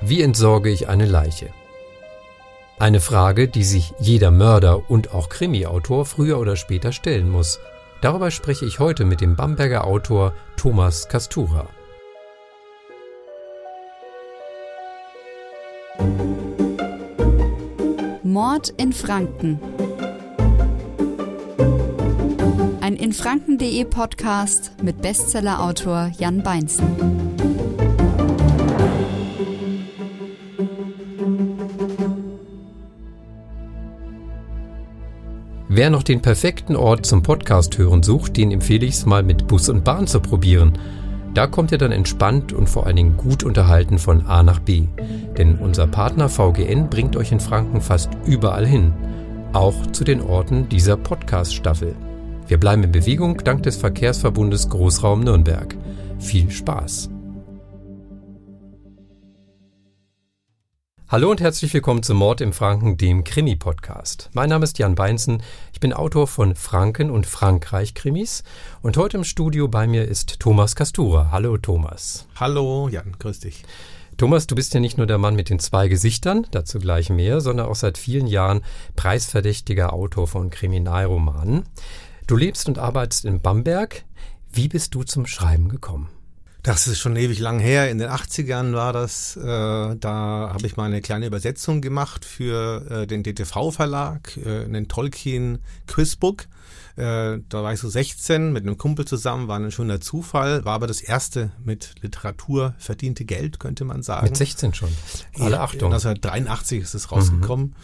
Wie entsorge ich eine Leiche? Eine Frage, die sich jeder Mörder und auch Krimi-Autor früher oder später stellen muss. Darüber spreche ich heute mit dem Bamberger Autor Thomas Kastura. Mord in Franken. Ein infranken.de Podcast mit Bestsellerautor Jan Beinzen. Wer noch den perfekten Ort zum Podcast hören sucht, den empfehle ich es mal mit Bus und Bahn zu probieren. Da kommt ihr dann entspannt und vor allen Dingen gut unterhalten von A nach B. Denn unser Partner VGN bringt euch in Franken fast überall hin. Auch zu den Orten dieser Podcast-Staffel. Wir bleiben in Bewegung dank des Verkehrsverbundes Großraum Nürnberg. Viel Spaß! Hallo und herzlich willkommen zum Mord im Franken, dem Krimi-Podcast. Mein Name ist Jan Beinzen, ich bin Autor von Franken und Frankreich-Krimis und heute im Studio bei mir ist Thomas Kastura. Hallo Thomas. Hallo Jan, grüß dich. Thomas, du bist ja nicht nur der Mann mit den zwei Gesichtern, dazu gleich mehr, sondern auch seit vielen Jahren preisverdächtiger Autor von Kriminalromanen. Du lebst und arbeitest in Bamberg. Wie bist du zum Schreiben gekommen? Das ist schon ewig lang her. In den 80ern war das. Äh, da habe ich mal eine kleine Übersetzung gemacht für äh, den DTV-Verlag, äh, einen Tolkien Quizbook. Äh, da war ich so 16 mit einem Kumpel zusammen, war ein schöner Zufall, war aber das erste mit Literatur verdiente Geld, könnte man sagen. Mit 16 schon. Alle Achtung. 1983 ist es rausgekommen. Mhm.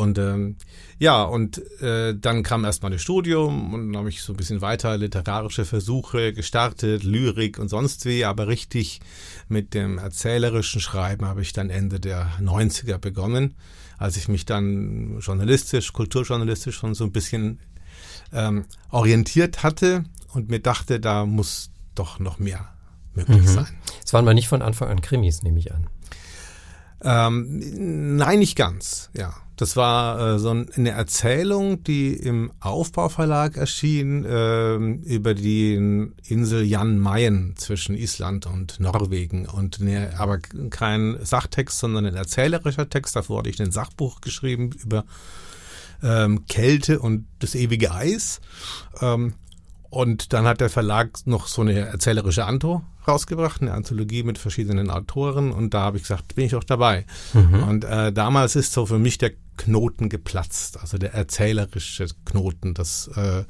Und ähm, ja, und äh, dann kam erstmal das Studium und dann habe ich so ein bisschen weiter literarische Versuche gestartet, Lyrik und sonst wie, aber richtig mit dem erzählerischen Schreiben habe ich dann Ende der 90er begonnen, als ich mich dann journalistisch, kulturjournalistisch schon so ein bisschen ähm, orientiert hatte und mir dachte, da muss doch noch mehr möglich mhm. sein. Es waren mal nicht von Anfang an Krimis, nehme ich an. Ähm, nein, nicht ganz, ja. Das war äh, so eine Erzählung, die im Aufbauverlag erschien äh, über die Insel Jan Mayen zwischen Island und Norwegen. Und ne, aber kein Sachtext, sondern ein erzählerischer Text. Davor hatte ich ein Sachbuch geschrieben über ähm, Kälte und das ewige Eis. Ähm, und dann hat der Verlag noch so eine erzählerische Anto rausgebracht, eine Anthologie mit verschiedenen Autoren. Und da habe ich gesagt, bin ich auch dabei. Mhm. Und äh, damals ist so für mich der Knoten geplatzt, also der erzählerische Knoten des, äh,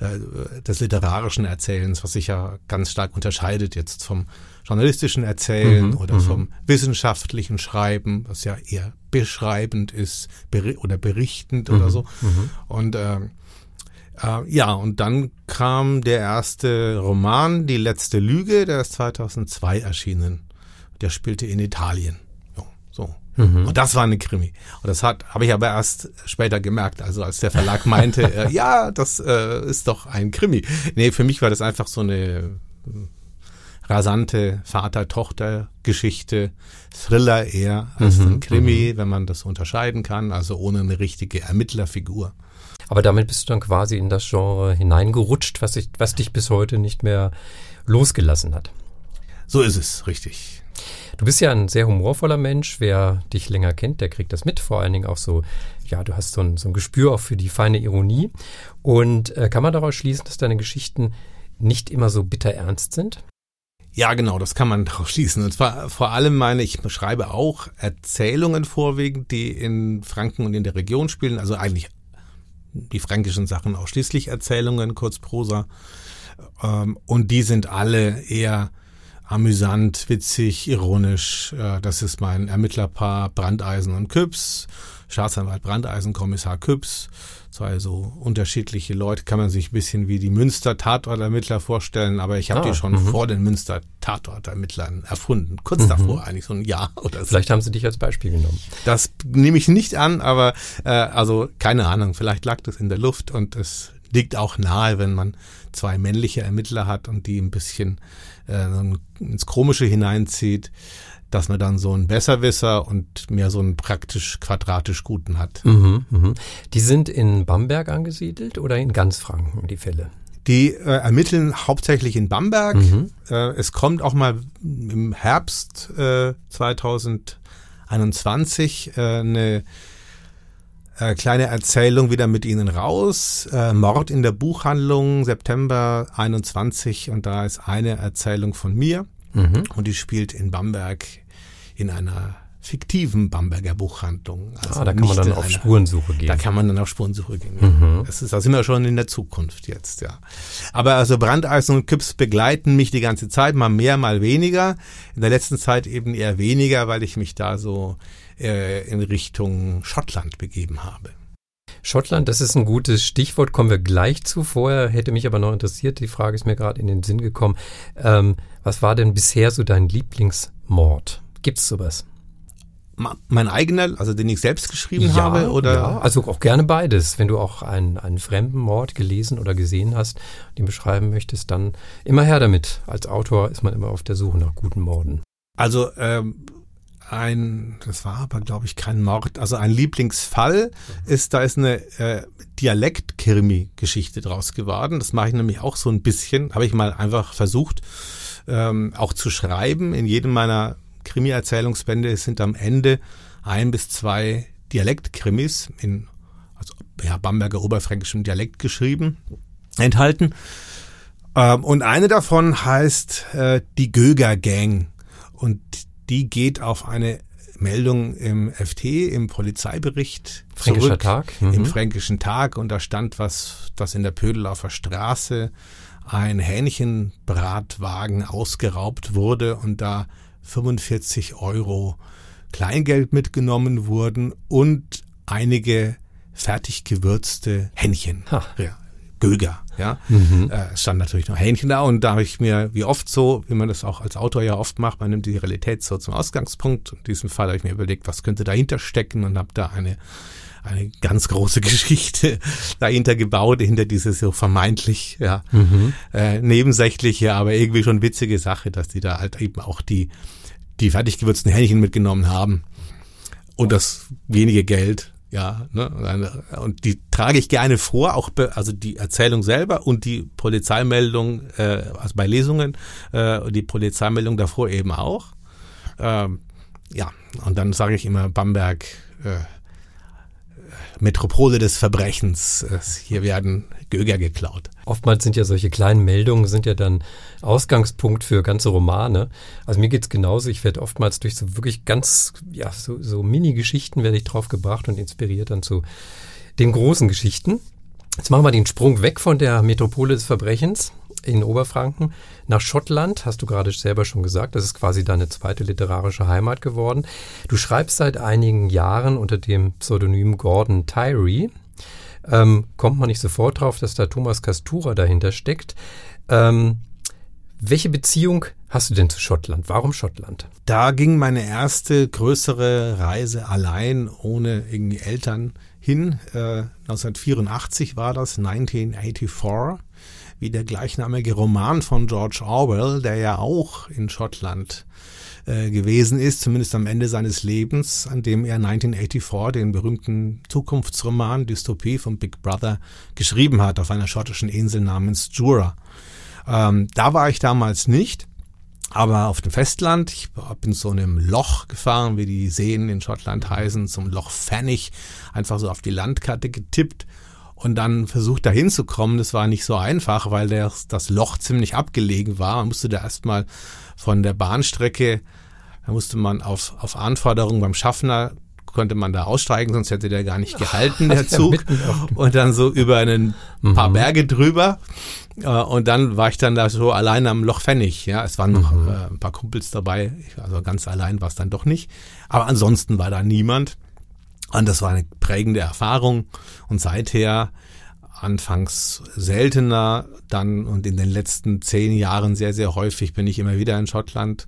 äh, des literarischen Erzählens, was sich ja ganz stark unterscheidet jetzt vom journalistischen Erzählen mhm, oder mhm. vom wissenschaftlichen Schreiben, was ja eher beschreibend ist ber oder berichtend mhm, oder so. Mhm. Und äh, äh, ja, und dann kam der erste Roman, Die letzte Lüge, der ist 2002 erschienen. Der spielte in Italien. So. so. Mhm. Und das war eine Krimi. Und das hat habe ich aber erst später gemerkt, also als der Verlag meinte, äh, ja, das äh, ist doch ein Krimi. Nee, für mich war das einfach so eine äh, rasante Vater-Tochter-Geschichte, Thriller eher als mhm. ein Krimi, mhm. wenn man das unterscheiden kann, also ohne eine richtige Ermittlerfigur. Aber damit bist du dann quasi in das Genre hineingerutscht, was, ich, was dich bis heute nicht mehr losgelassen hat. So ist es, richtig. Du bist ja ein sehr humorvoller Mensch. Wer dich länger kennt, der kriegt das mit. Vor allen Dingen auch so, ja, du hast so ein, so ein Gespür auch für die feine Ironie. Und äh, kann man daraus schließen, dass deine Geschichten nicht immer so bitter ernst sind? Ja, genau, das kann man daraus schließen. Und zwar vor allem meine, ich beschreibe auch Erzählungen vorwiegend, die in Franken und in der Region spielen, also eigentlich die fränkischen Sachen ausschließlich Erzählungen, Kurzprosa. Ähm, und die sind alle eher amüsant, witzig, ironisch. Äh, das ist mein Ermittlerpaar Brandeisen und Küps, Staatsanwalt Brandeisen, Kommissar Küps. Zwei so unterschiedliche Leute, kann man sich ein bisschen wie die Münster-Tatortermittler vorstellen, aber ich habe ah, die schon -hmm. vor den Münster-Tatortermittlern erfunden. Kurz -hmm. davor, eigentlich so ein Jahr oder so. Vielleicht haben sie dich als Beispiel genommen. Das nehme ich nicht an, aber äh, also keine Ahnung, vielleicht lag das in der Luft und es liegt auch nahe, wenn man zwei männliche Ermittler hat und die ein bisschen äh, ins Komische hineinzieht dass man dann so einen Besserwisser und mehr so einen praktisch quadratisch Guten hat. Mhm, mh. Die sind in Bamberg angesiedelt oder in ganz Franken, die Fälle? Die äh, ermitteln hauptsächlich in Bamberg. Mhm. Äh, es kommt auch mal im Herbst äh, 2021 äh, eine äh, kleine Erzählung wieder mit Ihnen raus. Äh, Mord in der Buchhandlung, September 21. Und da ist eine Erzählung von mir. Mhm. Und die spielt in Bamberg in einer fiktiven Bamberger Buchhandlung. Also ah, da kann man dann auf einer, Spurensuche gehen. Da kann man dann auf Spurensuche gehen. Mhm. Das ist, da sind wir schon in der Zukunft jetzt, ja. Aber also Brandeisen und Kips begleiten mich die ganze Zeit, mal mehr, mal weniger. In der letzten Zeit eben eher weniger, weil ich mich da so äh, in Richtung Schottland begeben habe. Schottland, das ist ein gutes Stichwort, kommen wir gleich zu. Vorher hätte mich aber noch interessiert, die Frage ist mir gerade in den Sinn gekommen. Ähm, was war denn bisher so dein Lieblingsmord? Gibt's sowas? mein eigener, also den ich selbst geschrieben ja, habe, oder? Ja, also auch gerne beides. Wenn du auch einen, einen fremden Mord gelesen oder gesehen hast, den beschreiben möchtest, dann immer her damit. Als Autor ist man immer auf der Suche nach guten Morden. Also ähm, ein, das war aber glaube ich kein Mord, also ein Lieblingsfall ist, da ist eine äh, Dialekt-Krimi-Geschichte draus geworden. Das mache ich nämlich auch so ein bisschen, habe ich mal einfach versucht, ähm, auch zu schreiben in jedem meiner Krimi-Erzählungsbände sind am Ende ein bis zwei Dialektkrimis in also, ja, Bamberger oberfränkischem Dialekt geschrieben, enthalten. Ähm, und eine davon heißt äh, die Göger Gang. Und die geht auf eine Meldung im FT, im Polizeibericht Fränkischer zurück, Tag. Mhm. im Fränkischen Tag und da stand was, dass in der Pödeldorfer Straße ein Hähnchenbratwagen ausgeraubt wurde und da 45 Euro Kleingeld mitgenommen wurden und einige fertig gewürzte Hähnchen. Ha. Ja, Göger, ja. Mhm. Äh, stand natürlich noch Hähnchen da und da habe ich mir, wie oft so, wie man das auch als Autor ja oft macht, man nimmt die Realität so zum Ausgangspunkt. In diesem Fall habe ich mir überlegt, was könnte dahinter stecken und habe da eine eine ganz große Geschichte dahinter gebaut, hinter diese so vermeintlich ja, mhm. äh, nebensächliche, aber irgendwie schon witzige Sache, dass die da halt eben auch die, die fertig gewürzten Hähnchen mitgenommen haben und das wenige Geld. Ja, ne, und die trage ich gerne vor, auch be, also die Erzählung selber und die Polizeimeldung, äh, also bei Lesungen, äh, die Polizeimeldung davor eben auch. Ähm, ja, und dann sage ich immer Bamberg, äh, Metropole des Verbrechens. Hier werden Göger geklaut. Oftmals sind ja solche kleinen Meldungen sind ja dann Ausgangspunkt für ganze Romane. Also mir geht's genauso. Ich werde oftmals durch so wirklich ganz, ja, so, so Mini-Geschichten werde ich drauf gebracht und inspiriert dann zu den großen Geschichten. Jetzt machen wir den Sprung weg von der Metropole des Verbrechens in Oberfranken nach Schottland, hast du gerade selber schon gesagt. Das ist quasi deine zweite literarische Heimat geworden. Du schreibst seit einigen Jahren unter dem Pseudonym Gordon Tyree. Ähm, kommt man nicht sofort drauf, dass da Thomas Castura dahinter steckt. Ähm, welche Beziehung hast du denn zu Schottland? Warum Schottland? Da ging meine erste größere Reise allein, ohne irgendwie Eltern hin. Äh, 1984 war das, 1984 wie der gleichnamige Roman von George Orwell, der ja auch in Schottland äh, gewesen ist, zumindest am Ende seines Lebens, an dem er 1984 den berühmten Zukunftsroman Dystopie von Big Brother geschrieben hat, auf einer schottischen Insel namens Jura. Ähm, da war ich damals nicht. Aber auf dem Festland, ich bin so einem Loch gefahren, wie die Seen in Schottland heißen, zum Loch Pfennig, einfach so auf die Landkarte getippt und dann versucht da hinzukommen. Das war nicht so einfach, weil der, das Loch ziemlich abgelegen war. Man musste da erstmal von der Bahnstrecke, da musste man auf, auf Anforderung beim Schaffner konnte man da aussteigen, sonst hätte der gar nicht gehalten, der Zug. Und dann so über ein paar mhm. Berge drüber. Äh, und dann war ich dann da so allein am Loch Pfennig. Ja, es waren noch mhm. Äh, ein paar Kumpels dabei. Also ganz allein war es dann doch nicht. Aber ansonsten war da niemand. Und das war eine prägende Erfahrung. Und seither anfangs seltener, dann und in den letzten zehn Jahren sehr, sehr häufig bin ich immer wieder in Schottland.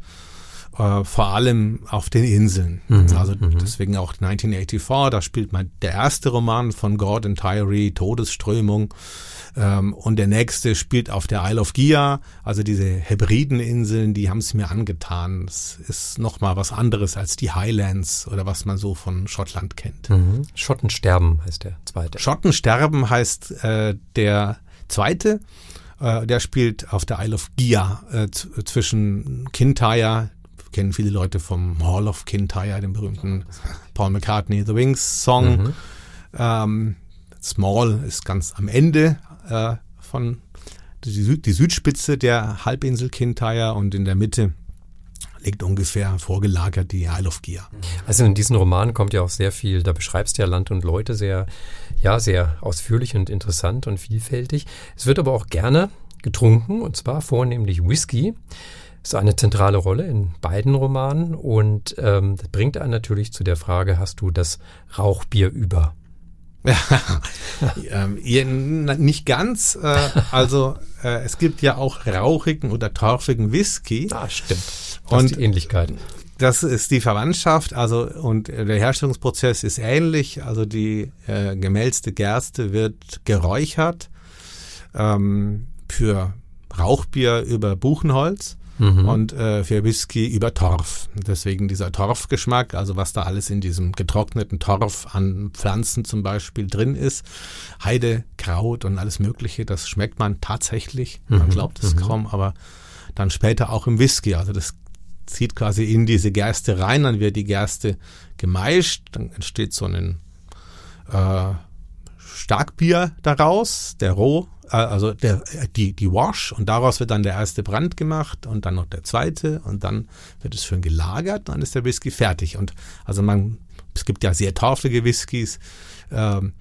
Äh, vor allem auf den Inseln. Mhm, also mhm. deswegen auch 1984, da spielt man der erste Roman von Gordon Tyree, Todesströmung. Ähm, und der nächste spielt auf der Isle of Gia, also diese Hebrideninseln, die haben es mir angetan. Es ist nochmal was anderes als die Highlands oder was man so von Schottland kennt. Mhm. Schottensterben heißt der zweite. Schottensterben heißt äh, der zweite. Äh, der spielt auf der Isle of Gia äh, zwischen Kintyre, kennen viele Leute vom Hall of Kintyre, dem berühmten Paul McCartney The Wings Song. Mhm. Ähm, Small ist ganz am Ende äh, von die, die Südspitze der Halbinsel Kintyre und in der Mitte liegt ungefähr vorgelagert die Isle of Gia. Also in diesen Romanen kommt ja auch sehr viel, da beschreibst du ja Land und Leute sehr, ja, sehr ausführlich und interessant und vielfältig. Es wird aber auch gerne getrunken und zwar vornehmlich Whisky. Das ist eine zentrale Rolle in beiden Romanen und ähm, das bringt einen natürlich zu der Frage, hast du das Rauchbier über? ähm, nicht ganz. Äh, also äh, es gibt ja auch rauchigen oder torfigen Whisky. Ah, stimmt. Das und ist die Ähnlichkeit. Das ist die Verwandtschaft, also und der Herstellungsprozess ist ähnlich. Also die äh, gemälzte Gerste wird geräuchert ähm, für Rauchbier über Buchenholz mhm. und äh, für Whisky über Torf. Deswegen dieser Torfgeschmack, also was da alles in diesem getrockneten Torf an Pflanzen zum Beispiel drin ist, Heide, Kraut und alles Mögliche, das schmeckt man tatsächlich. Man mhm. glaubt es mhm. kaum, aber dann später auch im Whisky. Also das zieht quasi in diese Gerste rein, dann wird die Gerste gemeischt, dann entsteht so ein äh, Starkbier daraus, der roh also der, die, die Wash und daraus wird dann der erste Brand gemacht und dann noch der zweite und dann wird es schön gelagert und dann ist der Whisky fertig. Und also man, es gibt ja sehr torfige Whiskys, ähm,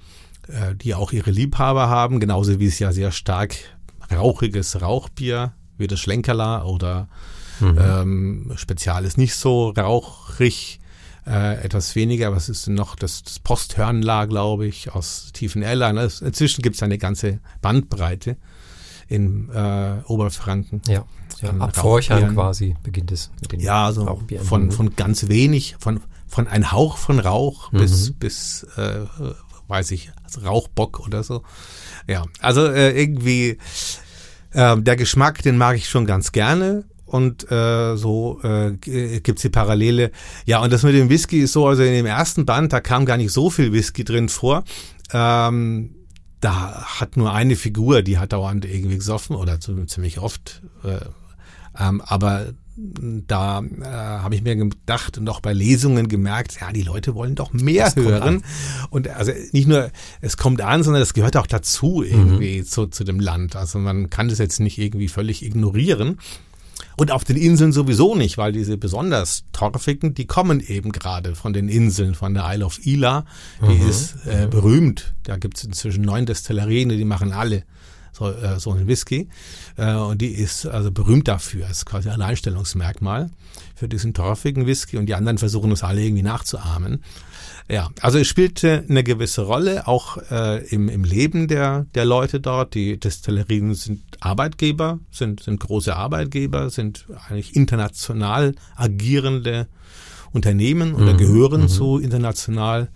äh, die auch ihre Liebhaber haben, genauso wie es ja sehr stark rauchiges Rauchbier wie das Schlenkerla oder mhm. ähm, Spezial ist nicht so rauchig äh, etwas weniger. Was ist denn noch? Das, das Posthörnler, glaube ich, aus Tiefenella. Ne? Inzwischen gibt es eine ganze Bandbreite in äh, Oberfranken. Ja, ja ab Forchern quasi beginnt es Ja, also von, von ganz wenig, von, von ein Hauch von Rauch mhm. bis, bis äh, weiß ich, Rauchbock oder so. Ja, also äh, irgendwie äh, der Geschmack, den mag ich schon ganz gerne und äh, so äh, gibt die Parallele. Ja, und das mit dem Whisky ist so, also in dem ersten Band, da kam gar nicht so viel Whisky drin vor. Ähm, da hat nur eine Figur, die hat dauernd irgendwie gesoffen oder ziemlich oft. Äh, ähm, aber da äh, habe ich mir gedacht und auch bei Lesungen gemerkt, ja, die Leute wollen doch mehr das hören. Und also nicht nur, es kommt an, sondern es gehört auch dazu irgendwie mhm. zu, zu dem Land. Also man kann das jetzt nicht irgendwie völlig ignorieren. Und auf den Inseln sowieso nicht, weil diese besonders torfigen, die kommen eben gerade von den Inseln, von der Isle of Ila. Die mhm. ist äh, berühmt. Da gibt es inzwischen neun Destillerien, die machen alle so, äh, so einen Whisky. Äh, und die ist also berühmt dafür. ist quasi ein Alleinstellungsmerkmal für diesen torfigen Whisky. Und die anderen versuchen es alle irgendwie nachzuahmen. Ja, also es spielte eine gewisse Rolle, auch äh, im, im Leben der, der Leute dort. Die Destillerien sind Arbeitgeber, sind, sind große Arbeitgeber, sind eigentlich international agierende Unternehmen oder mhm. gehören mhm. zu international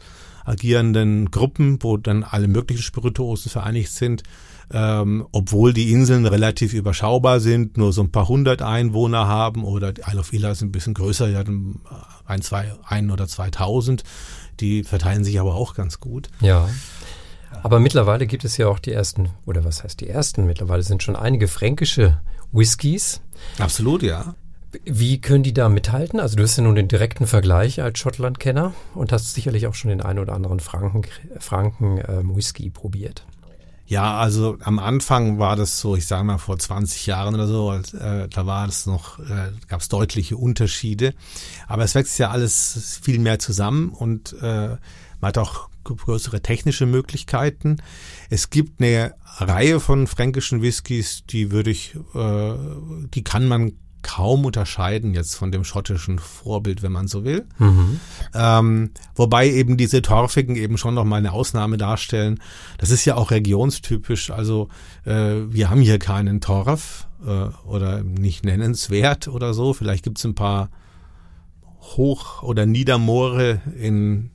agierenden Gruppen, wo dann alle möglichen Spirituosen vereinigt sind. Ähm, obwohl die Inseln relativ überschaubar sind, nur so ein paar hundert Einwohner haben oder die Isle of Ila ist ein bisschen größer, ja, ein, zwei, ein oder zweitausend. Die verteilen sich aber auch ganz gut. Ja. Aber mittlerweile gibt es ja auch die ersten, oder was heißt die ersten? Mittlerweile sind schon einige fränkische Whiskys. Absolut, ja. Wie können die da mithalten? Also du hast ja nun den direkten Vergleich als Schottland-Kenner und hast sicherlich auch schon den einen oder anderen Franken, Franken ähm, Whisky probiert. Ja, also am Anfang war das so, ich sage mal vor 20 Jahren oder so, äh, da war es noch, äh, gab es deutliche Unterschiede. Aber es wächst ja alles viel mehr zusammen und äh, man hat auch größere technische Möglichkeiten. Es gibt eine Reihe von fränkischen Whiskys, die würde ich, äh, die kann man kaum unterscheiden jetzt von dem schottischen Vorbild, wenn man so will. Mhm. Ähm, wobei eben diese Torfigen eben schon noch mal eine Ausnahme darstellen. Das ist ja auch regionstypisch. Also äh, wir haben hier keinen Torf äh, oder nicht nennenswert oder so. Vielleicht gibt es ein paar Hoch- oder Niedermoore in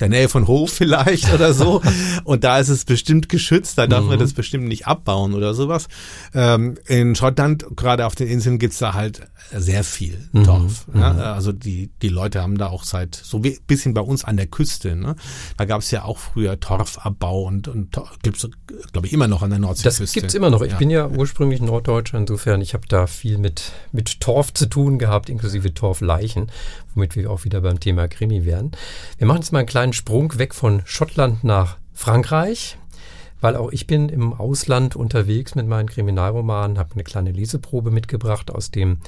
der Nähe von Hof vielleicht oder so. Und da ist es bestimmt geschützt, da darf mhm. man das bestimmt nicht abbauen oder sowas. Ähm, in Schottland, gerade auf den Inseln, gibt's da halt sehr viel mhm. Torf. Mhm. Ja? Also die, die Leute haben da auch seit, so wie bisschen bei uns an der Küste, ne? da gab's ja auch früher Torfabbau und, und gibt's, glaube ich, immer noch an der Nordseeküste. Das gibt's immer noch. Ich ja. bin ja ursprünglich Norddeutscher, insofern, ich habe da viel mit, mit Torf zu tun gehabt, inklusive Torfleichen, womit wir auch wieder beim Thema Krimi wären. Wir machen jetzt mal einen kleinen Sprung weg von Schottland nach Frankreich weil auch ich bin im Ausland unterwegs mit meinen Kriminalromanen, habe eine kleine Leseprobe mitgebracht aus dem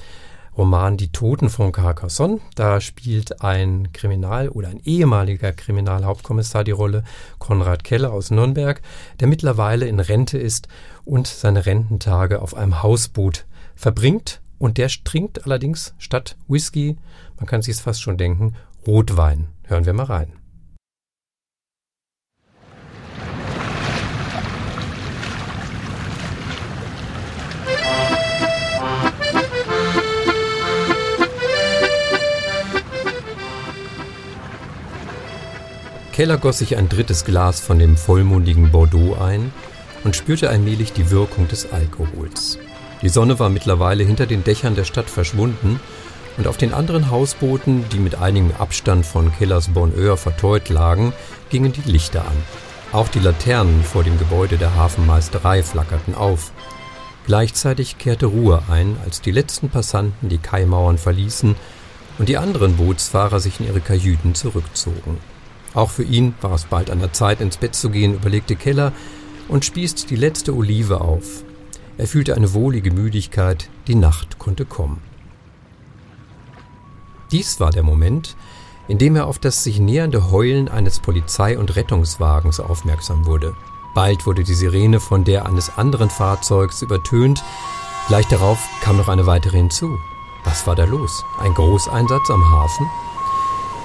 Roman Die Toten von Carcassonne. Da spielt ein Kriminal- oder ein ehemaliger Kriminalhauptkommissar die Rolle, Konrad Keller aus Nürnberg, der mittlerweile in Rente ist und seine Rententage auf einem Hausboot verbringt. Und der trinkt allerdings statt Whisky, man kann sich es fast schon denken, Rotwein. Hören wir mal rein. Keller goss sich ein drittes Glas von dem vollmundigen Bordeaux ein und spürte allmählich die Wirkung des Alkohols. Die Sonne war mittlerweile hinter den Dächern der Stadt verschwunden und auf den anderen Hausbooten, die mit einigem Abstand von Kellers Bonheur verteut lagen, gingen die Lichter an. Auch die Laternen vor dem Gebäude der Hafenmeisterei flackerten auf. Gleichzeitig kehrte Ruhe ein, als die letzten Passanten die Kaimauern verließen und die anderen Bootsfahrer sich in ihre Kajüten zurückzogen. Auch für ihn war es bald an der Zeit, ins Bett zu gehen, überlegte Keller und spießt die letzte Olive auf. Er fühlte eine wohlige Müdigkeit, die Nacht konnte kommen. Dies war der Moment, in dem er auf das sich nähernde Heulen eines Polizei- und Rettungswagens aufmerksam wurde. Bald wurde die Sirene von der eines anderen Fahrzeugs übertönt. Gleich darauf kam noch eine weitere hinzu. Was war da los? Ein Großeinsatz am Hafen?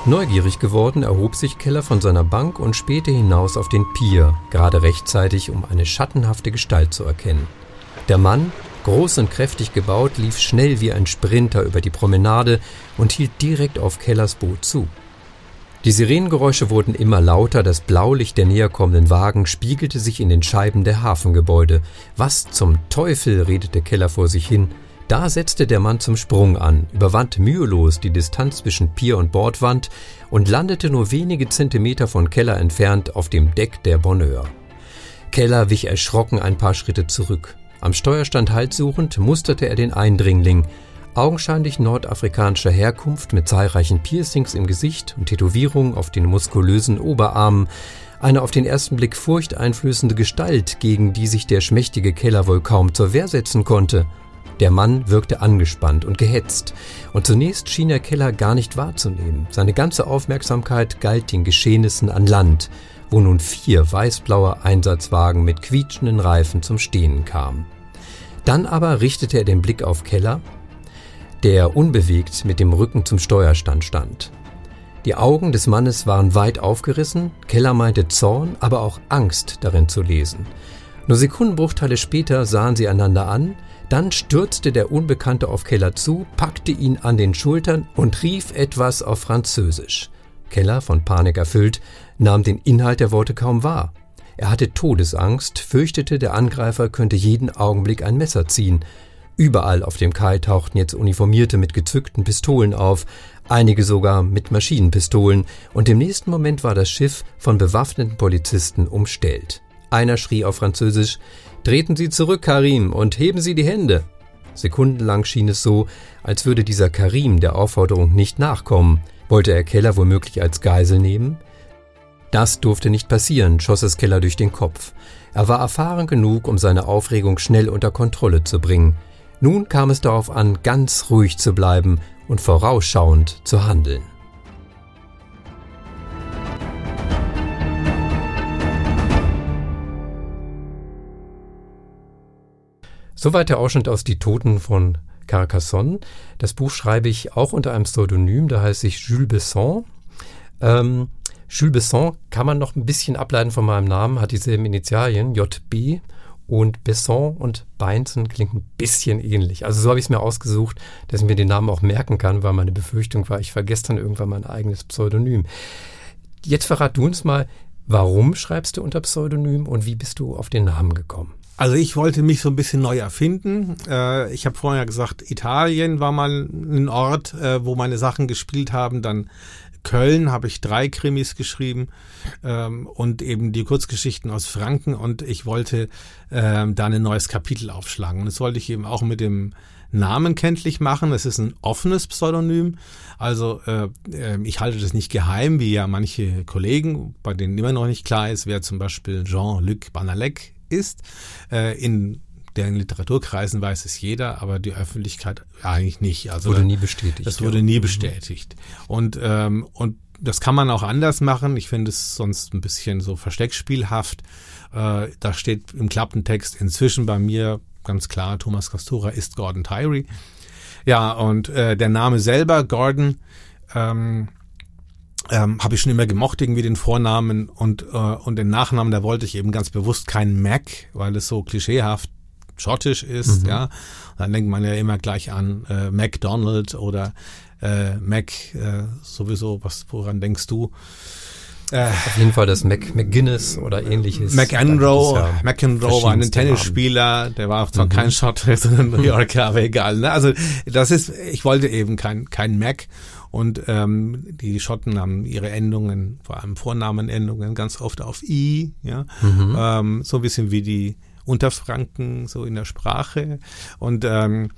Neugierig geworden, erhob sich Keller von seiner Bank und spähte hinaus auf den Pier, gerade rechtzeitig, um eine schattenhafte Gestalt zu erkennen. Der Mann, groß und kräftig gebaut, lief schnell wie ein Sprinter über die Promenade und hielt direkt auf Kellers Boot zu. Die Sirenengeräusche wurden immer lauter, das Blaulicht der näherkommenden Wagen spiegelte sich in den Scheiben der Hafengebäude. Was zum Teufel, redete Keller vor sich hin, da setzte der Mann zum Sprung an, überwand mühelos die Distanz zwischen Pier und Bordwand und landete nur wenige Zentimeter von Keller entfernt auf dem Deck der Bonheur. Keller wich erschrocken ein paar Schritte zurück. Am Steuerstand Halt suchend musterte er den Eindringling, augenscheinlich nordafrikanischer Herkunft mit zahlreichen Piercings im Gesicht und Tätowierungen auf den muskulösen Oberarmen, eine auf den ersten Blick furchteinflößende Gestalt, gegen die sich der schmächtige Keller wohl kaum zur Wehr setzen konnte – der Mann wirkte angespannt und gehetzt, und zunächst schien er Keller gar nicht wahrzunehmen. Seine ganze Aufmerksamkeit galt den Geschehnissen an Land, wo nun vier weißblaue Einsatzwagen mit quietschenden Reifen zum Stehen kamen. Dann aber richtete er den Blick auf Keller, der unbewegt mit dem Rücken zum Steuerstand stand. Die Augen des Mannes waren weit aufgerissen, Keller meinte Zorn, aber auch Angst darin zu lesen. Nur Sekundenbruchteile später sahen sie einander an, dann stürzte der Unbekannte auf Keller zu, packte ihn an den Schultern und rief etwas auf Französisch. Keller, von Panik erfüllt, nahm den Inhalt der Worte kaum wahr. Er hatte Todesangst, fürchtete, der Angreifer könnte jeden Augenblick ein Messer ziehen. Überall auf dem Kai tauchten jetzt Uniformierte mit gezückten Pistolen auf, einige sogar mit Maschinenpistolen, und im nächsten Moment war das Schiff von bewaffneten Polizisten umstellt. Einer schrie auf Französisch Treten Sie zurück, Karim, und heben Sie die Hände. Sekundenlang schien es so, als würde dieser Karim der Aufforderung nicht nachkommen. Wollte er Keller womöglich als Geisel nehmen? Das durfte nicht passieren, schoss es Keller durch den Kopf. Er war erfahren genug, um seine Aufregung schnell unter Kontrolle zu bringen. Nun kam es darauf an, ganz ruhig zu bleiben und vorausschauend zu handeln. Soweit der Ausschnitt aus Die Toten von Carcassonne. Das Buch schreibe ich auch unter einem Pseudonym, da heißt ich Jules Besson. Ähm, Jules Besson kann man noch ein bisschen ableiten von meinem Namen, hat dieselben Initialien, JB. Und Besson und Beinzen klingt ein bisschen ähnlich. Also so habe ich es mir ausgesucht, dass ich mir den Namen auch merken kann, weil meine Befürchtung war, ich vergesse dann irgendwann mein eigenes Pseudonym. Jetzt verrat du uns mal, warum schreibst du unter Pseudonym und wie bist du auf den Namen gekommen? Also ich wollte mich so ein bisschen neu erfinden. Äh, ich habe vorher gesagt, Italien war mal ein Ort, äh, wo meine Sachen gespielt haben. Dann Köln habe ich drei Krimis geschrieben ähm, und eben die Kurzgeschichten aus Franken. Und ich wollte ähm, da ein neues Kapitel aufschlagen. Und das wollte ich eben auch mit dem Namen kenntlich machen. Es ist ein offenes Pseudonym. Also äh, äh, ich halte das nicht geheim, wie ja manche Kollegen, bei denen immer noch nicht klar ist, wer zum Beispiel Jean-Luc Banalek ist. Äh, in deren Literaturkreisen weiß es jeder, aber die Öffentlichkeit eigentlich nicht. Also wurde nie bestätigt. Das wurde nie mhm. bestätigt. Und ähm, und das kann man auch anders machen. Ich finde es sonst ein bisschen so versteckspielhaft. Äh, da steht im Klappentext inzwischen bei mir ganz klar, Thomas Castura ist Gordon Tyree. Ja, und äh, der Name selber, Gordon, ähm, ähm, habe ich schon immer gemocht, irgendwie den Vornamen und, äh, und den Nachnamen, da wollte ich eben ganz bewusst keinen Mac, weil es so klischeehaft schottisch ist, mhm. ja. Dann denkt man ja immer gleich an äh, McDonald oder äh, Mac äh, sowieso, was woran denkst du? Äh, Auf jeden Fall das Mac, McGuinness oder ähnliches. McEnroe, ja McEnroe war ein Tennisspieler, der war zwar mhm. kein Schotter, sondern New Yorker, aber egal. Ne? Also das ist, ich wollte eben kein, kein Mac und ähm, die Schotten haben ihre Endungen, vor allem Vornamenendungen, ganz oft auf I, ja, mhm. ähm, so ein bisschen wie die Unterfranken so in der Sprache und ähm,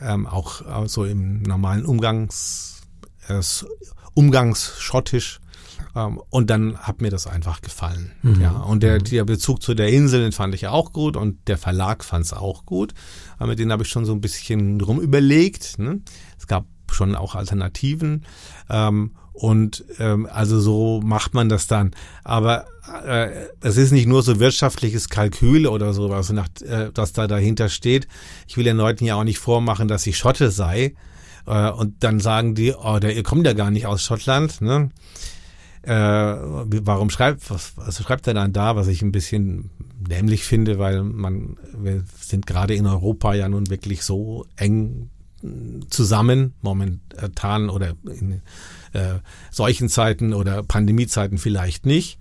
ähm, auch, auch so im normalen Umgangs äh, Umgangsschottisch ähm, und dann hat mir das einfach gefallen. Mhm. Ja, und der, mhm. der Bezug zu der Insel, den fand ich auch gut und der Verlag fand es auch gut. Aber mit denen habe ich schon so ein bisschen rum überlegt. Ne? Es gab schon auch Alternativen. Ähm, und ähm, also so macht man das dann. Aber äh, es ist nicht nur so wirtschaftliches Kalkül oder sowas, nach, äh, das da dahinter steht. Ich will den Leuten ja auch nicht vormachen, dass ich Schotte sei. Äh, und dann sagen die, oh, der, ihr kommt ja gar nicht aus Schottland. Ne? Äh, warum schreibt, was, was schreibt er dann da, was ich ein bisschen dämlich finde, weil man, wir sind gerade in Europa ja nun wirklich so eng zusammen momentan oder in äh, solchen Zeiten oder Pandemiezeiten vielleicht nicht.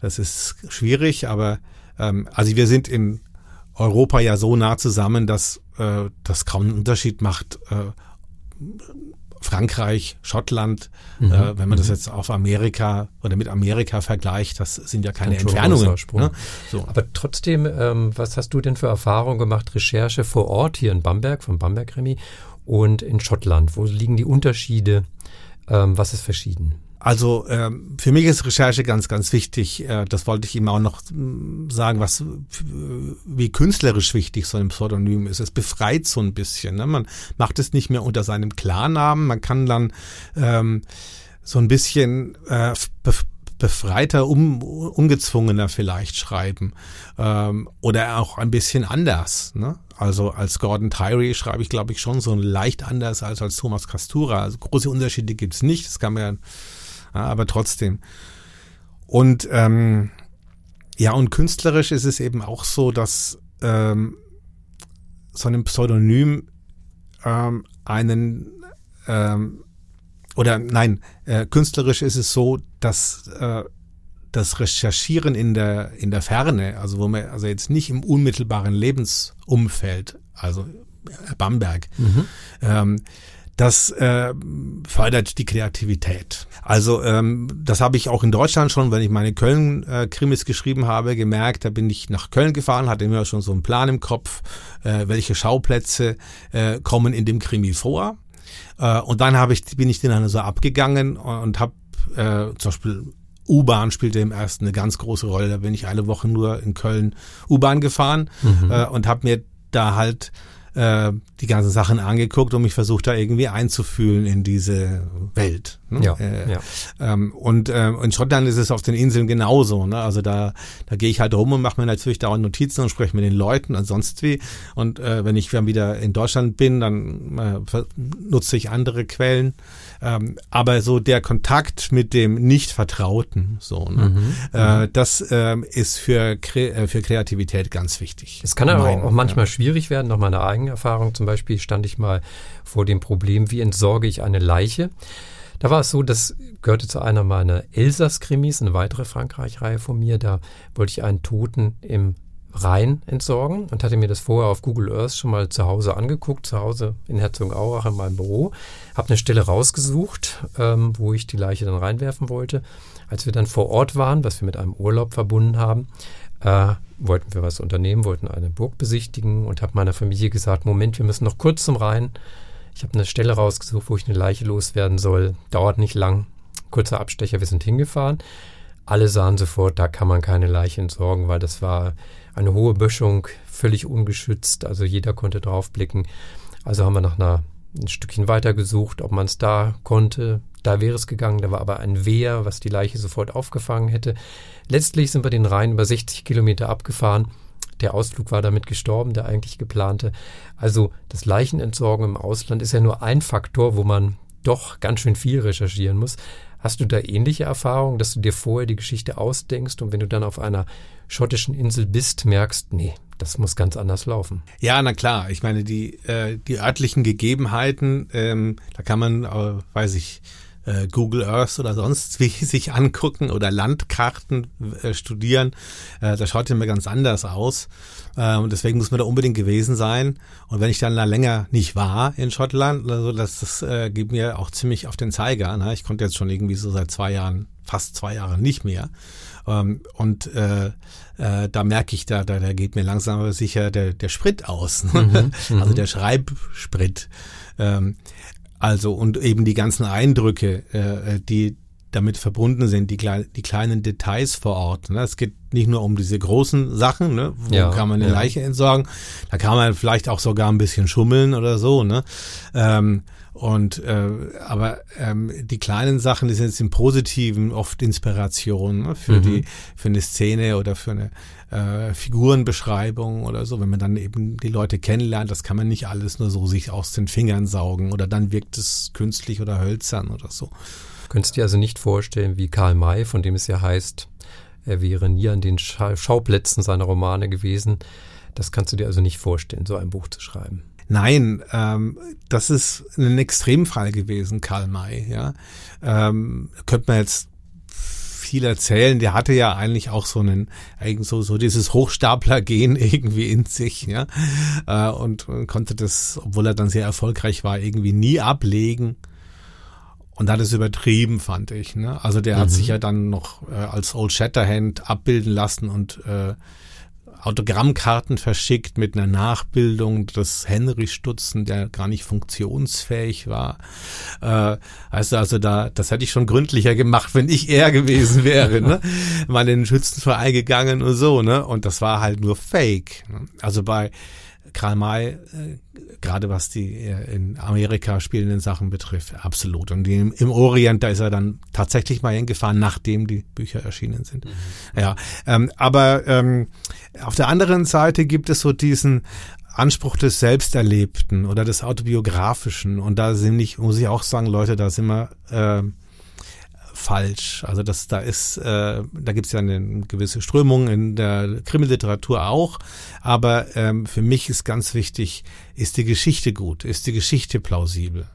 Das ist schwierig, aber ähm, also wir sind in Europa ja so nah zusammen, dass äh, das kaum einen Unterschied macht. Äh, Frankreich, Schottland, mhm. äh, wenn man das mhm. jetzt auf Amerika oder mit Amerika vergleicht, das sind ja keine Entfernungen. Ne? So. Aber trotzdem, ähm, was hast du denn für Erfahrungen gemacht, Recherche vor Ort hier in Bamberg, vom Bamberg Remy, und in Schottland? Wo liegen die Unterschiede? Ähm, was ist verschieden? Also ähm, für mich ist Recherche ganz, ganz wichtig. Äh, das wollte ich ihm auch noch mm, sagen, was wie künstlerisch wichtig so ein Pseudonym ist. Es befreit so ein bisschen. Ne? Man macht es nicht mehr unter seinem Klarnamen. Man kann dann ähm, so ein bisschen äh, befreiter, um, ungezwungener vielleicht schreiben ähm, oder auch ein bisschen anders. Ne? Also als Gordon Tyree schreibe ich, glaube ich, schon so leicht anders als als Thomas Castura. Also große Unterschiede gibt's nicht, das kann man ja, aber trotzdem. Und ähm, ja, und künstlerisch ist es eben auch so, dass ähm, so ein Pseudonym ähm, einen ähm, oder nein, äh, künstlerisch ist es so, dass äh, das Recherchieren in der in der Ferne, also wo man also jetzt nicht im unmittelbaren Lebensumfeld, also Bamberg, mhm. ähm, das äh, fördert die Kreativität. Also ähm, das habe ich auch in Deutschland schon, wenn ich meine Köln-Krimis äh, geschrieben habe, gemerkt. Da bin ich nach Köln gefahren, hatte mir schon so einen Plan im Kopf, äh, welche Schauplätze äh, kommen in dem Krimi vor. Äh, und dann habe ich, bin ich den dann so abgegangen und habe äh, zum Beispiel U-Bahn spielte im ersten eine ganz große Rolle. Da bin ich eine Woche nur in Köln U-Bahn gefahren mhm. äh, und habe mir da halt äh, die ganzen Sachen angeguckt und mich versucht da irgendwie einzufühlen in diese Welt. Ne? Ja, äh, ja. Ähm, und äh, in Schottland ist es auf den Inseln genauso. Ne? Also da, da gehe ich halt rum und mache mir natürlich dauernd Notizen und spreche mit den Leuten und sonst wie. Und äh, wenn ich dann wieder in Deutschland bin, dann äh, nutze ich andere Quellen. Ähm, aber so der Kontakt mit dem Nicht-Vertrauten, so, ne? Mhm, äh, mhm. das äh, ist für, Kre äh, für Kreativität ganz wichtig. Es kann aber auch, auch manchmal ja. schwierig werden, noch meine eigene Erfahrung. Zum Beispiel stand ich mal vor dem Problem, wie entsorge ich eine Leiche. Da war es so, das gehörte zu einer meiner Elsass-Krimis, eine weitere Frankreich-Reihe von mir. Da wollte ich einen Toten im Rhein entsorgen und hatte mir das vorher auf Google Earth schon mal zu Hause angeguckt, zu Hause in Herzogenaurach in meinem Büro. Habe eine Stelle rausgesucht, ähm, wo ich die Leiche dann reinwerfen wollte. Als wir dann vor Ort waren, was wir mit einem Urlaub verbunden haben, äh, wollten wir was unternehmen, wollten eine Burg besichtigen und habe meiner Familie gesagt, Moment, wir müssen noch kurz zum Rhein. Ich habe eine Stelle rausgesucht, wo ich eine Leiche loswerden soll. Dauert nicht lang. Kurzer Abstecher, wir sind hingefahren. Alle sahen sofort, da kann man keine Leiche entsorgen, weil das war eine hohe Böschung, völlig ungeschützt. Also jeder konnte draufblicken. Also haben wir nach einer, ein Stückchen weiter gesucht, ob man es da konnte. Da wäre es gegangen. Da war aber ein Wehr, was die Leiche sofort aufgefangen hätte. Letztlich sind wir den Rhein über 60 Kilometer abgefahren. Der Ausflug war damit gestorben, der eigentlich geplante. Also das Leichenentsorgen im Ausland ist ja nur ein Faktor, wo man doch ganz schön viel recherchieren muss. Hast du da ähnliche Erfahrungen, dass du dir vorher die Geschichte ausdenkst und wenn du dann auf einer schottischen Insel bist, merkst, nee, das muss ganz anders laufen. Ja, na klar. Ich meine, die, äh, die örtlichen Gegebenheiten, ähm, da kann man, äh, weiß ich, äh, Google Earth oder sonst wie sich angucken oder Landkarten äh, studieren. Äh, das schaut immer ganz anders aus. Äh, und deswegen muss man da unbedingt gewesen sein. Und wenn ich dann da länger nicht war in Schottland, also das, das äh, gibt mir auch ziemlich auf den Zeiger. Ne? Ich konnte jetzt schon irgendwie so seit zwei Jahren, fast zwei Jahre nicht mehr. Ähm, und äh, äh, da merke ich, da, da, da geht mir langsam aber sicher der, der Sprit aus. Ne? Mhm, also mhm. der Schreibsprit. Ähm, also und eben die ganzen Eindrücke, äh, die damit verbunden sind, die, die kleinen Details vor Ort. Ne? Es geht nicht nur um diese großen Sachen, ne? wo ja, kann man eine ja. Leiche entsorgen, da kann man vielleicht auch sogar ein bisschen schummeln oder so. Ne? Ähm, und äh, aber ähm, die kleinen Sachen, die sind jetzt im Positiven oft Inspiration ne? für mhm. die für eine Szene oder für eine äh, Figurenbeschreibung oder so, wenn man dann eben die Leute kennenlernt, das kann man nicht alles nur so sich aus den Fingern saugen oder dann wirkt es künstlich oder hölzern oder so. Könntest du dir also nicht vorstellen, wie Karl May, von dem es ja heißt, er wäre nie an den Scha Schauplätzen seiner Romane gewesen. Das kannst du dir also nicht vorstellen, so ein Buch zu schreiben. Nein, ähm, das ist ein Extremfall gewesen, Karl May. Ja, ähm, könnte man jetzt viel erzählen. Der hatte ja eigentlich auch so einen, so, so dieses Hochstapler-Gen irgendwie in sich, ja. Äh, und konnte das, obwohl er dann sehr erfolgreich war, irgendwie nie ablegen. Und hat es übertrieben, fand ich. Ne? Also der mhm. hat sich ja dann noch äh, als Old Shatterhand abbilden lassen und äh, Autogrammkarten verschickt mit einer Nachbildung des Henry Stutzen, der gar nicht funktionsfähig war. Äh, also, also da, das hätte ich schon gründlicher gemacht, wenn ich er gewesen wäre, ne? Mal in den Schützenverein gegangen und so, ne? Und das war halt nur Fake. Ne? Also bei Karl May, äh, gerade was die äh, in Amerika spielenden Sachen betrifft, absolut. Und im, im Orient, da ist er dann tatsächlich mal hingefahren, nachdem die Bücher erschienen sind. Mhm. Ja, ähm, aber ähm, auf der anderen Seite gibt es so diesen Anspruch des Selbsterlebten oder des Autobiografischen. Und da sind nicht, muss ich auch sagen, Leute, da sind wir äh, falsch. Also das, da ist, äh, da gibt es ja eine gewisse Strömung in der Krimilliteratur auch. Aber ähm, für mich ist ganz wichtig, ist die Geschichte gut, ist die Geschichte plausibel.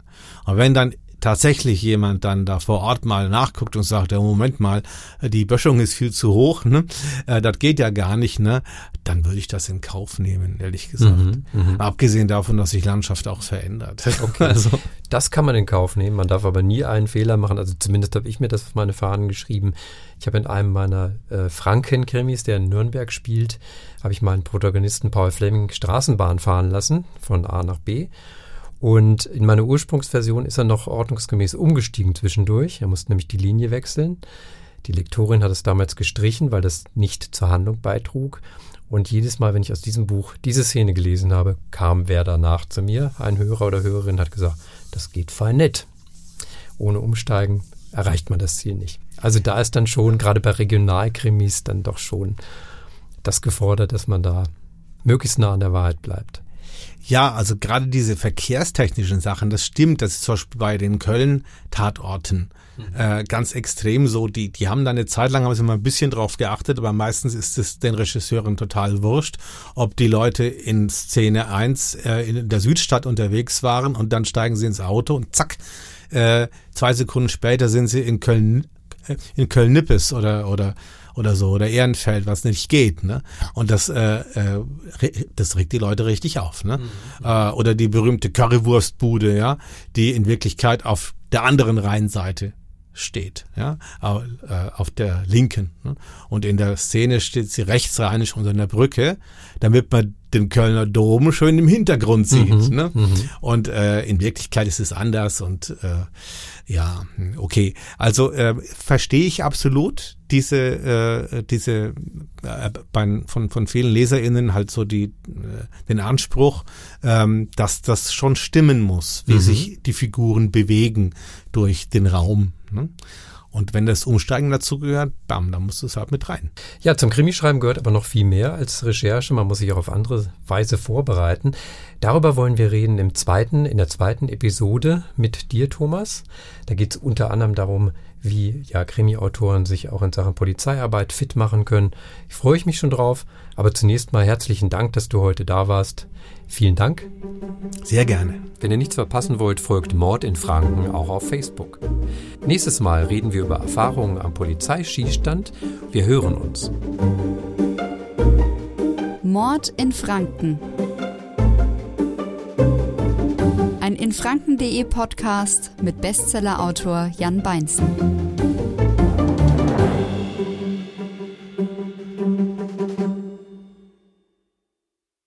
Und wenn dann tatsächlich jemand dann da vor Ort mal nachguckt und sagt, ja, Moment mal, die Böschung ist viel zu hoch, ne? Äh, das geht ja gar nicht, ne? Dann würde ich das in Kauf nehmen, ehrlich gesagt. Mhm, mh. Abgesehen davon, dass sich Landschaft auch verändert. Okay. Also. Das kann man in Kauf nehmen. Man darf aber nie einen Fehler machen. Also zumindest habe ich mir das auf meine Fahnen geschrieben. Ich habe in einem meiner äh, Franken-Krimis, der in Nürnberg spielt, habe ich meinen Protagonisten Paul Fleming Straßenbahn fahren lassen, von A nach B. Und in meiner Ursprungsversion ist er noch ordnungsgemäß umgestiegen zwischendurch. Er musste nämlich die Linie wechseln. Die Lektorin hat es damals gestrichen, weil das nicht zur Handlung beitrug. Und jedes Mal, wenn ich aus diesem Buch diese Szene gelesen habe, kam wer danach zu mir. Ein Hörer oder Hörerin hat gesagt, das geht fein nett. Ohne Umsteigen erreicht man das Ziel nicht. Also da ist dann schon, gerade bei Regionalkrimis, dann doch schon das gefordert, dass man da möglichst nah an der Wahrheit bleibt. Ja, also gerade diese verkehrstechnischen Sachen, das stimmt. Das ist zum Beispiel bei den Köln-Tatorten mhm. äh, ganz extrem so. Die, die haben da eine Zeit lang, haben sie mal ein bisschen drauf geachtet, aber meistens ist es den Regisseuren total wurscht, ob die Leute in Szene 1 äh, in der Südstadt unterwegs waren und dann steigen sie ins Auto und zack, äh, zwei Sekunden später sind sie in Köln, äh, in Köln-Nippes oder, oder oder so oder Ehrenfeld, was nicht geht. Ne? Und das, äh, äh, das regt die Leute richtig auf. Ne? Mhm. Äh, oder die berühmte Currywurstbude, ja, die in Wirklichkeit auf der anderen Rheinseite steht, ja, äh, auf der linken. Ne? Und in der Szene steht sie rechtsrheinisch unter einer Brücke, damit man den Kölner Dom schön im Hintergrund sieht. Mhm, ne? Mhm. Und äh, in Wirklichkeit ist es anders und äh, ja, okay. Also äh, verstehe ich absolut diese äh, diese äh, bei, von von vielen LeserInnen halt so die äh, den Anspruch, ähm, dass das schon stimmen muss, wie mhm. sich die Figuren bewegen durch den Raum. Ne? Und wenn das Umsteigen dazu gehört, bam, dann musst du es halt mit rein. Ja, zum Krimischreiben gehört aber noch viel mehr als Recherche. Man muss sich auch auf andere Weise vorbereiten. Darüber wollen wir reden im zweiten, in der zweiten Episode mit dir, Thomas. Da geht es unter anderem darum, wie ja Krimi-Autoren sich auch in Sachen Polizeiarbeit fit machen können. Ich freue mich schon drauf. Aber zunächst mal herzlichen Dank, dass du heute da warst. Vielen Dank. Sehr gerne. Wenn ihr nichts verpassen wollt, folgt Mord in Franken auch auf Facebook. Nächstes Mal reden wir über Erfahrungen am Polizeischießstand. Wir hören uns. Mord in Franken. Ein in Franken.de Podcast mit Bestsellerautor Jan Beinzen.